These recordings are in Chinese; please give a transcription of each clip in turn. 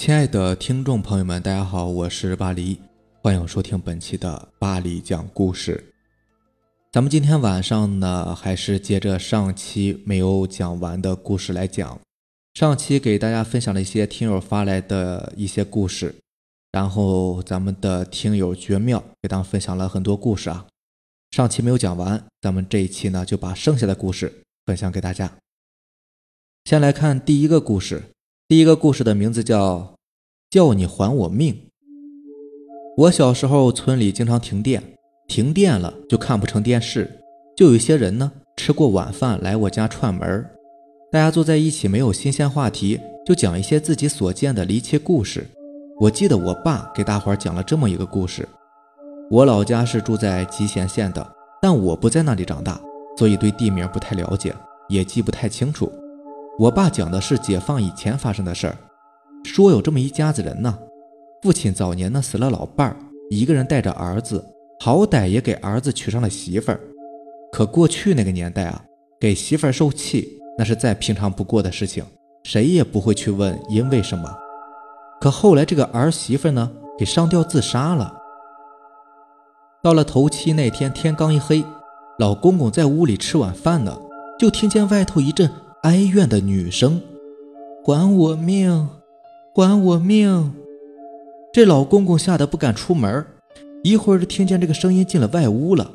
亲爱的听众朋友们，大家好，我是巴黎，欢迎收听本期的巴黎讲故事。咱们今天晚上呢，还是接着上期没有讲完的故事来讲。上期给大家分享了一些听友发来的一些故事，然后咱们的听友绝妙给大家分享了很多故事啊。上期没有讲完，咱们这一期呢就把剩下的故事分享给大家。先来看第一个故事。第一个故事的名字叫《叫你还我命》。我小时候村里经常停电，停电了就看不成电视，就有些人呢吃过晚饭来我家串门大家坐在一起没有新鲜话题，就讲一些自己所见的离奇故事。我记得我爸给大伙儿讲了这么一个故事：我老家是住在吉贤县的，但我不在那里长大，所以对地名不太了解，也记不太清楚。我爸讲的是解放以前发生的事儿，说有这么一家子人呢，父亲早年呢死了老伴儿，一个人带着儿子，好歹也给儿子娶上了媳妇儿。可过去那个年代啊，给媳妇儿受气那是再平常不过的事情，谁也不会去问因为什么。可后来这个儿媳妇呢，给上吊自杀了。到了头七那天，天刚一黑，老公公在屋里吃晚饭呢，就听见外头一阵。哀怨的女声：“还我命，还我命！”这老公公吓得不敢出门，一会儿就听见这个声音进了外屋了。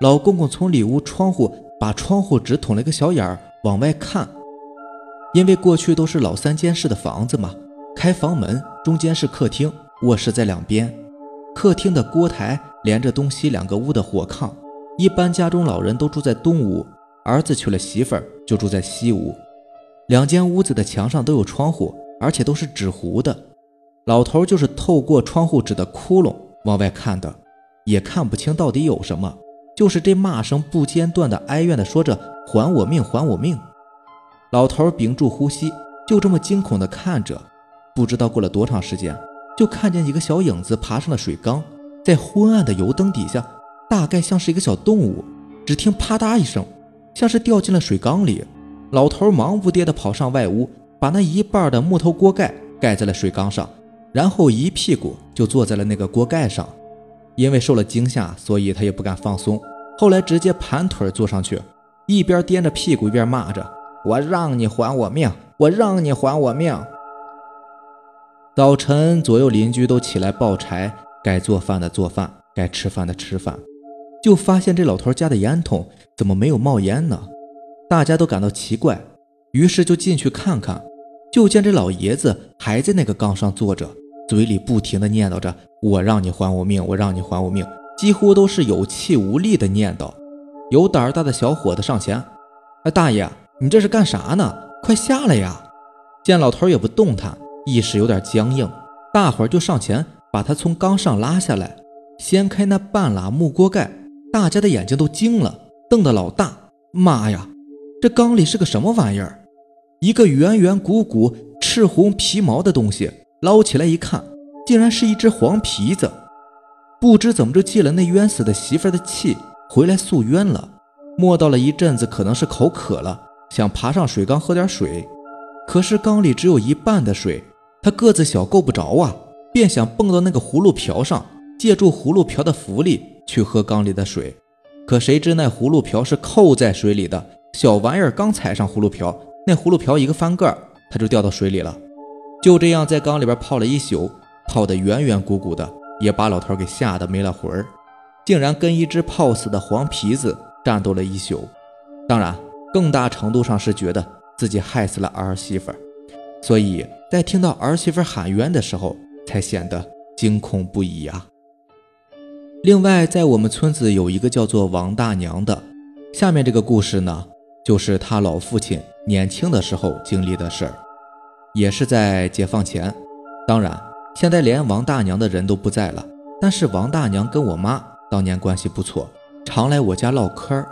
老公公从里屋窗户把窗户纸捅了个小眼儿往外看，因为过去都是老三间式的房子嘛，开房门中间是客厅，卧室在两边。客厅的锅台连着东西两个屋的火炕，一般家中老人都住在东屋。儿子娶了媳妇儿，就住在西屋。两间屋子的墙上都有窗户，而且都是纸糊的。老头就是透过窗户纸的窟窿往外看的，也看不清到底有什么。就是这骂声不间断的哀怨的说着：“还我命，还我命！”老头屏住呼吸，就这么惊恐的看着。不知道过了多长时间，就看见一个小影子爬上了水缸，在昏暗的油灯底下，大概像是一个小动物。只听啪嗒一声。像是掉进了水缸里，老头忙不迭地跑上外屋，把那一半的木头锅盖盖在了水缸上，然后一屁股就坐在了那个锅盖上。因为受了惊吓，所以他也不敢放松。后来直接盘腿坐上去，一边掂着屁股一边骂着：“我让你还我命，我让你还我命！”早晨，左右邻居都起来抱柴，该做饭的做饭，该吃饭的吃饭。就发现这老头家的烟筒怎么没有冒烟呢？大家都感到奇怪，于是就进去看看。就见这老爷子还在那个缸上坐着，嘴里不停地念叨着：“我让你还我命，我让你还我命。”几乎都是有气无力的念叨。有胆儿大的小伙子上前：“哎，大爷，你这是干啥呢？快下来呀！”见老头也不动弹，意识有点僵硬，大伙儿就上前把他从缸上拉下来，掀开那半拉木锅盖。大家的眼睛都惊了，瞪得老大。妈呀，这缸里是个什么玩意儿？一个圆圆鼓鼓、赤红皮毛的东西，捞起来一看，竟然是一只黄皮子。不知怎么着借了那冤死的媳妇的气，回来诉冤了。摸到了一阵子，可能是口渴了，想爬上水缸喝点水，可是缸里只有一半的水，他个子小够不着啊，便想蹦到那个葫芦瓢上，借助葫芦瓢的浮力。去喝缸里的水，可谁知那葫芦瓢是扣在水里的，小玩意儿刚踩上葫芦瓢，那葫芦瓢一个翻个儿，它就掉到水里了。就这样在缸里边泡了一宿，泡得圆圆鼓鼓的，也把老头给吓得没了魂儿，竟然跟一只泡死的黄皮子战斗了一宿。当然，更大程度上是觉得自己害死了儿媳妇，所以在听到儿媳妇喊冤的时候，才显得惊恐不已啊。另外，在我们村子有一个叫做王大娘的。下面这个故事呢，就是他老父亲年轻的时候经历的事儿，也是在解放前。当然，现在连王大娘的人都不在了。但是王大娘跟我妈当年关系不错，常来我家唠嗑儿。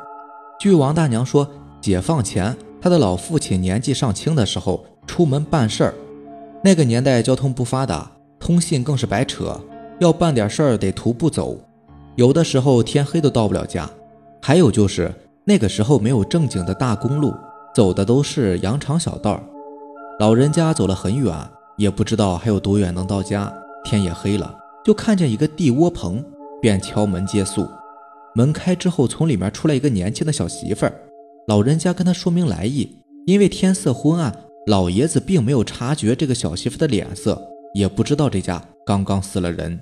据王大娘说，解放前她的老父亲年纪尚轻的时候出门办事儿，那个年代交通不发达，通信更是白扯，要办点事儿得徒步走。有的时候天黑都到不了家，还有就是那个时候没有正经的大公路，走的都是羊肠小道。老人家走了很远，也不知道还有多远能到家。天也黑了，就看见一个地窝棚，便敲门借宿。门开之后，从里面出来一个年轻的小媳妇儿。老人家跟他说明来意，因为天色昏暗，老爷子并没有察觉这个小媳妇的脸色，也不知道这家刚刚死了人。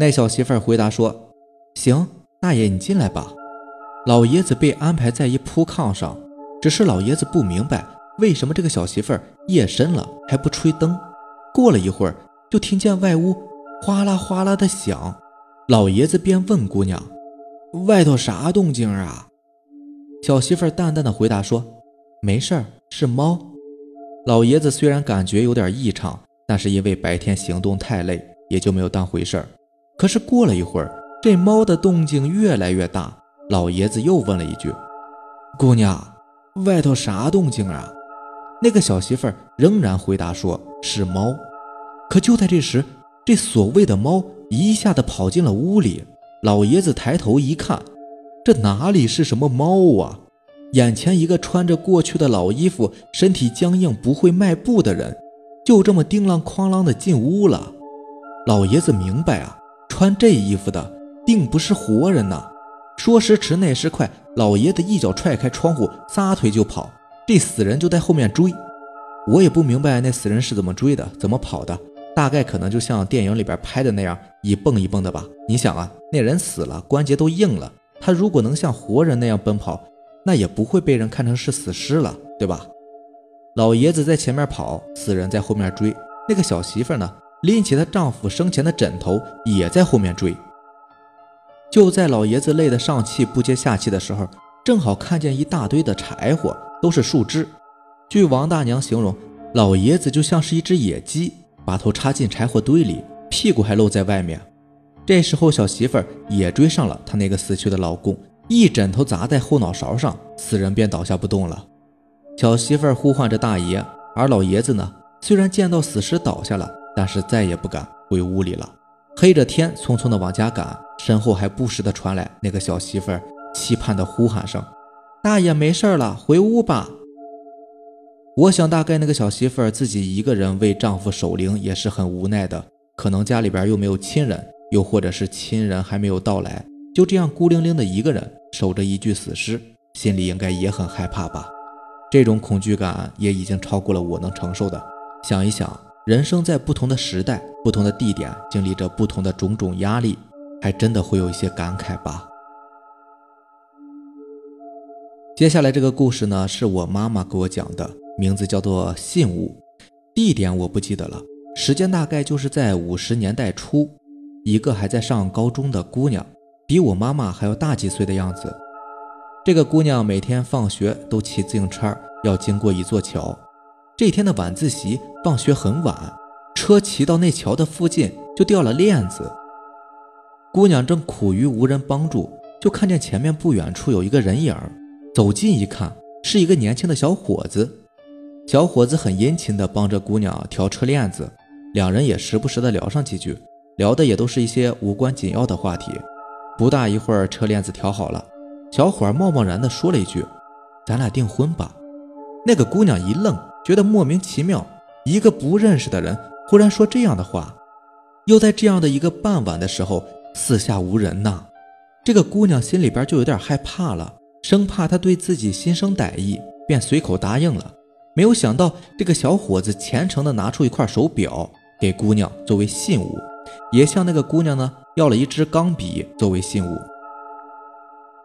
那小媳妇儿回答说：“行，大爷你进来吧。”老爷子被安排在一铺炕上，只是老爷子不明白为什么这个小媳妇儿夜深了还不吹灯。过了一会儿，就听见外屋哗啦哗啦的响，老爷子便问姑娘：“外头啥动静啊？”小媳妇儿淡淡的回答说：“没事儿，是猫。”老爷子虽然感觉有点异常，但是因为白天行动太累，也就没有当回事儿。可是过了一会儿，这猫的动静越来越大。老爷子又问了一句：“姑娘，外头啥动静啊？”那个小媳妇儿仍然回答说：“是猫。”可就在这时，这所谓的猫一下子跑进了屋里。老爷子抬头一看，这哪里是什么猫啊？眼前一个穿着过去的老衣服、身体僵硬、不会迈步的人，就这么叮啷哐啷的进屋了。老爷子明白啊，穿这衣服的并不是活人呐。说时迟，那时快，老爷子一脚踹开窗户，撒腿就跑。这死人就在后面追。我也不明白那死人是怎么追的，怎么跑的。大概可能就像电影里边拍的那样，一蹦一蹦的吧。你想啊，那人死了，关节都硬了，他如果能像活人那样奔跑，那也不会被人看成是死尸了，对吧？老爷子在前面跑，死人在后面追。那个小媳妇呢，拎起她丈夫生前的枕头，也在后面追。就在老爷子累得上气不接下气的时候，正好看见一大堆的柴火，都是树枝。据王大娘形容，老爷子就像是一只野鸡，把头插进柴火堆里，屁股还露在外面。这时候，小媳妇儿也追上了她那个死去的老公，一枕头砸在后脑勺上，死人便倒下不动了。小媳妇儿呼唤着大爷，而老爷子呢，虽然见到死尸倒下了，但是再也不敢回屋里了。黑着天，匆匆的往家赶，身后还不时的传来那个小媳妇儿期盼的呼喊声：“大爷没事了，回屋吧。”我想，大概那个小媳妇儿自己一个人为丈夫守灵也是很无奈的，可能家里边又没有亲人，又或者是亲人还没有到来，就这样孤零零的一个人守着一具死尸，心里应该也很害怕吧？这种恐惧感也已经超过了我能承受的。想一想。人生在不同的时代、不同的地点，经历着不同的种种压力，还真的会有一些感慨吧。接下来这个故事呢，是我妈妈给我讲的，名字叫做《信物》，地点我不记得了，时间大概就是在五十年代初，一个还在上高中的姑娘，比我妈妈还要大几岁的样子。这个姑娘每天放学都骑自行车，要经过一座桥。这天的晚自习，放学很晚，车骑到那桥的附近就掉了链子。姑娘正苦于无人帮助，就看见前面不远处有一个人影走近一看，是一个年轻的小伙子。小伙子很殷勤地帮着姑娘调车链子，两人也时不时地聊上几句，聊的也都是一些无关紧要的话题。不大一会儿，车链子调好了，小伙儿贸贸然地说了一句：“咱俩订婚吧。”那个姑娘一愣。觉得莫名其妙，一个不认识的人忽然说这样的话，又在这样的一个傍晚的时候，四下无人呐。这个姑娘心里边就有点害怕了，生怕他对自己心生歹意，便随口答应了。没有想到，这个小伙子虔诚的拿出一块手表给姑娘作为信物，也向那个姑娘呢要了一支钢笔作为信物。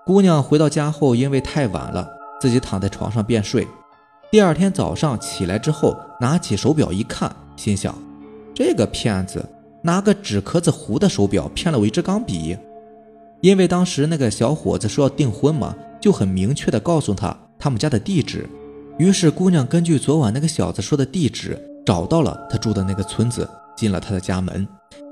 姑娘回到家后，因为太晚了，自己躺在床上便睡。第二天早上起来之后，拿起手表一看，心想：这个骗子拿个纸壳子糊的手表骗了我一支钢笔。因为当时那个小伙子说要订婚嘛，就很明确的告诉他他们家的地址。于是姑娘根据昨晚那个小子说的地址，找到了他住的那个村子，进了他的家门，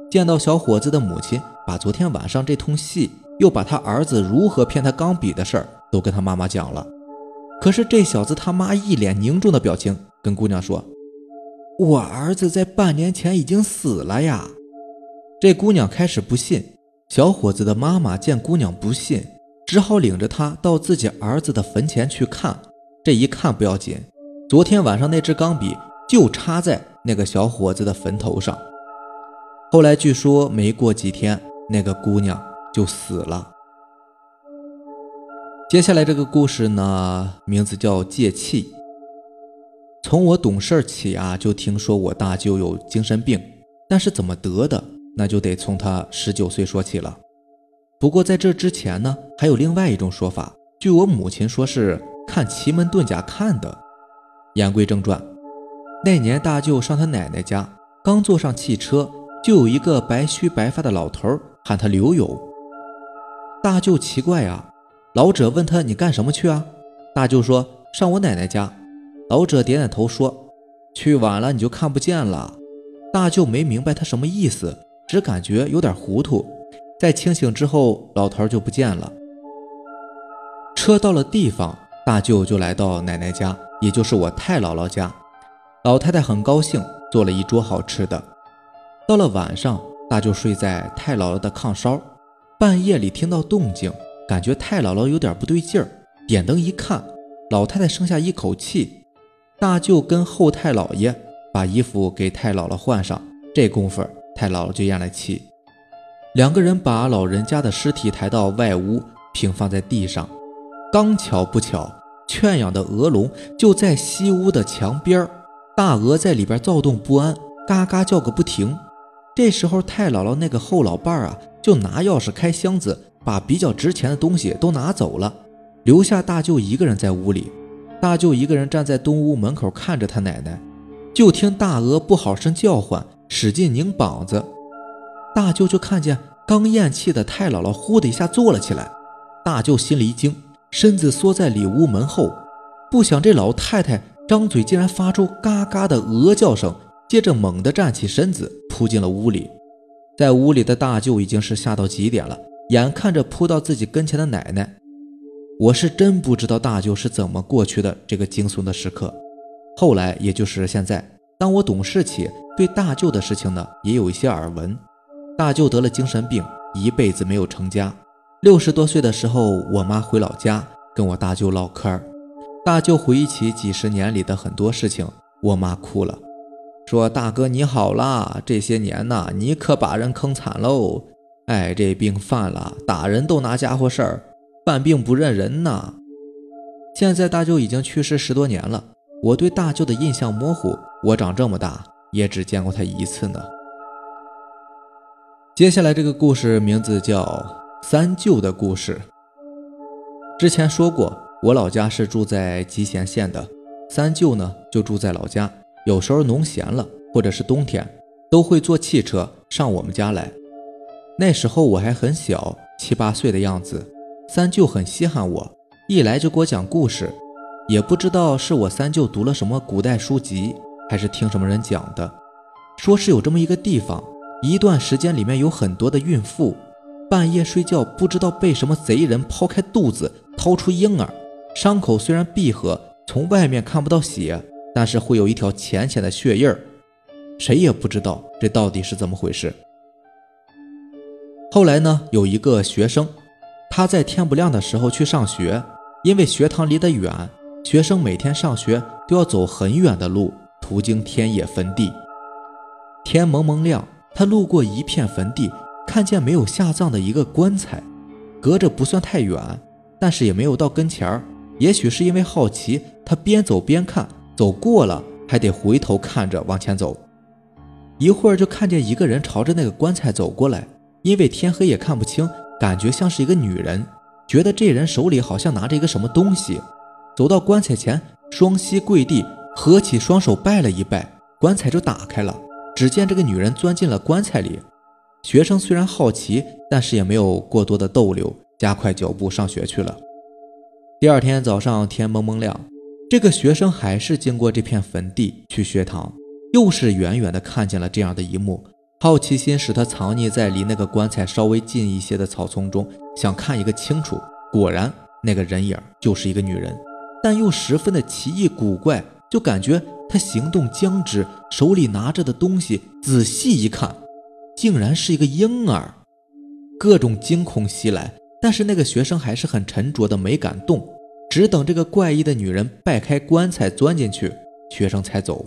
见到小伙子的母亲，把昨天晚上这通戏，又把他儿子如何骗他钢笔的事儿，都跟他妈妈讲了。可是这小子他妈一脸凝重的表情，跟姑娘说：“我儿子在半年前已经死了呀。”这姑娘开始不信。小伙子的妈妈见姑娘不信，只好领着她到自己儿子的坟前去看。这一看不要紧，昨天晚上那支钢笔就插在那个小伙子的坟头上。后来据说没过几天，那个姑娘就死了。接下来这个故事呢，名字叫借气。从我懂事起啊，就听说我大舅有精神病，但是怎么得的，那就得从他十九岁说起了。不过在这之前呢，还有另外一种说法，据我母亲说是看奇门遁甲看的。言归正传，那年大舅上他奶奶家，刚坐上汽车，就有一个白须白发的老头喊他刘友。大舅奇怪啊，老者问他你干什么去啊？大舅说上我奶奶家。老者点点头说：“去晚了你就看不见了。”大舅没明白他什么意思，只感觉有点糊涂。在清醒之后，老头就不见了。车到了地方，大舅就来到奶奶家，也就是我太姥姥家。老太太很高兴，做了一桌好吃的。到了晚上，大舅睡在太姥姥的炕梢。半夜里听到动静，感觉太姥姥有点不对劲儿，点灯一看，老太太剩下一口气。大舅跟后太姥爷把衣服给太姥姥换上，这功夫太姥姥就咽了气。两个人把老人家的尸体抬到外屋，平放在地上。刚巧不巧，圈养的鹅笼就在西屋的墙边大鹅在里边躁动不安，嘎嘎叫个不停。这时候太姥姥那个后老伴儿啊，就拿钥匙开箱子，把比较值钱的东西都拿走了，留下大舅一个人在屋里。大舅一个人站在东屋门口看着他奶奶，就听大鹅不好声叫唤，使劲拧膀子。大舅就看见刚咽气的太姥姥呼的一下坐了起来，大舅心里一惊，身子缩在里屋门后。不想这老太太张嘴竟然发出嘎嘎的鹅叫声，接着猛地站起身子扑进了屋里。在屋里的大舅已经是吓到极点了，眼看着扑到自己跟前的奶奶。我是真不知道大舅是怎么过去的这个惊悚的时刻。后来，也就是现在，当我懂事起，对大舅的事情呢，也有一些耳闻。大舅得了精神病，一辈子没有成家。六十多岁的时候，我妈回老家跟我大舅唠嗑大舅回忆起几十年里的很多事情，我妈哭了，说：“大哥你好啦，这些年呐，你可把人坑惨喽。哎，这病犯了，打人都拿家伙事儿。”犯病不认人呐！现在大舅已经去世十多年了，我对大舅的印象模糊。我长这么大也只见过他一次呢。接下来这个故事名字叫《三舅的故事》。之前说过，我老家是住在集贤县的，三舅呢就住在老家。有时候农闲了，或者是冬天，都会坐汽车上我们家来。那时候我还很小，七八岁的样子。三舅很稀罕我，一来就给我讲故事，也不知道是我三舅读了什么古代书籍，还是听什么人讲的，说是有这么一个地方，一段时间里面有很多的孕妇，半夜睡觉不知道被什么贼人剖开肚子掏出婴儿，伤口虽然闭合，从外面看不到血，但是会有一条浅浅的血印儿，谁也不知道这到底是怎么回事。后来呢，有一个学生。他在天不亮的时候去上学，因为学堂离得远，学生每天上学都要走很远的路，途经天野坟地。天蒙蒙亮，他路过一片坟地，看见没有下葬的一个棺材，隔着不算太远，但是也没有到跟前儿。也许是因为好奇，他边走边看，走过了还得回头看着往前走。一会儿就看见一个人朝着那个棺材走过来，因为天黑也看不清。感觉像是一个女人，觉得这人手里好像拿着一个什么东西，走到棺材前，双膝跪地，合起双手拜了一拜，棺材就打开了。只见这个女人钻进了棺材里。学生虽然好奇，但是也没有过多的逗留，加快脚步上学去了。第二天早上天蒙蒙亮，这个学生还是经过这片坟地去学堂，又是远远的看见了这样的一幕。好奇心使他藏匿在离那个棺材稍微近一些的草丛中，想看一个清楚。果然，那个人影就是一个女人，但又十分的奇异古怪，就感觉他行动僵直，手里拿着的东西，仔细一看，竟然是一个婴儿。各种惊恐袭来，但是那个学生还是很沉着的，没敢动，只等这个怪异的女人掰开棺材钻进去，学生才走。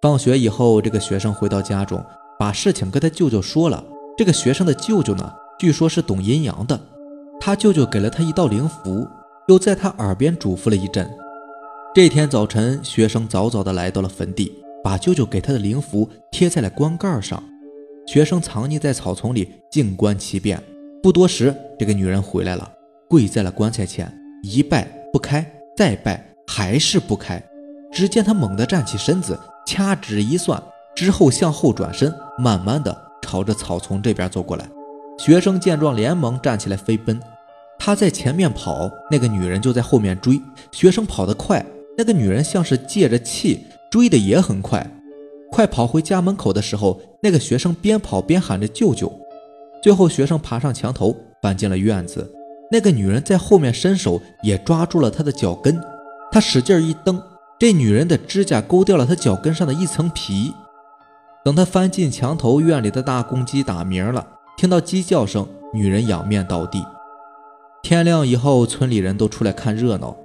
放学以后，这个学生回到家中，把事情跟他舅舅说了。这个学生的舅舅呢，据说是懂阴阳的，他舅舅给了他一道灵符，又在他耳边嘱咐了一阵。这天早晨，学生早早的来到了坟地，把舅舅给他的灵符贴在了棺盖上。学生藏匿在草丛里，静观其变。不多时，这个女人回来了，跪在了棺材前，一拜不开，再拜还是不开。只见她猛地站起身子，掐指一算之后，向后转身，慢慢的朝着草丛这边走过来。学生见状，连忙站起来飞奔。他在前面跑，那个女人就在后面追。学生跑得快，那个女人像是借着气，追得也很快。快跑回家门口的时候，那个学生边跑边喊着“舅舅”。最后，学生爬上墙头，搬进了院子。那个女人在后面伸手，也抓住了他的脚跟。他使劲一蹬，这女人的指甲勾掉了他脚跟上的一层皮。等他翻进墙头，院里的大公鸡打鸣了。听到鸡叫声，女人仰面倒地。天亮以后，村里人都出来看热闹，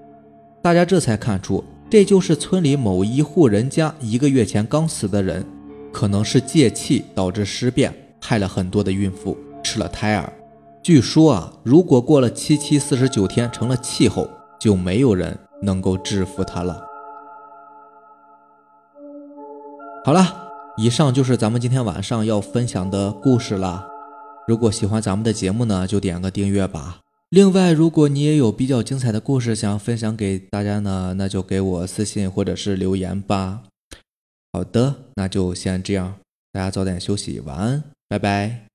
大家这才看出。这就是村里某一户人家一个月前刚死的人，可能是借气导致尸变，害了很多的孕妇吃了胎儿。据说啊，如果过了七七四十九天成了气候，就没有人能够制服他了。好了，以上就是咱们今天晚上要分享的故事了。如果喜欢咱们的节目呢，就点个订阅吧。另外，如果你也有比较精彩的故事想分享给大家呢，那就给我私信或者是留言吧。好的，那就先这样，大家早点休息，晚安，拜拜。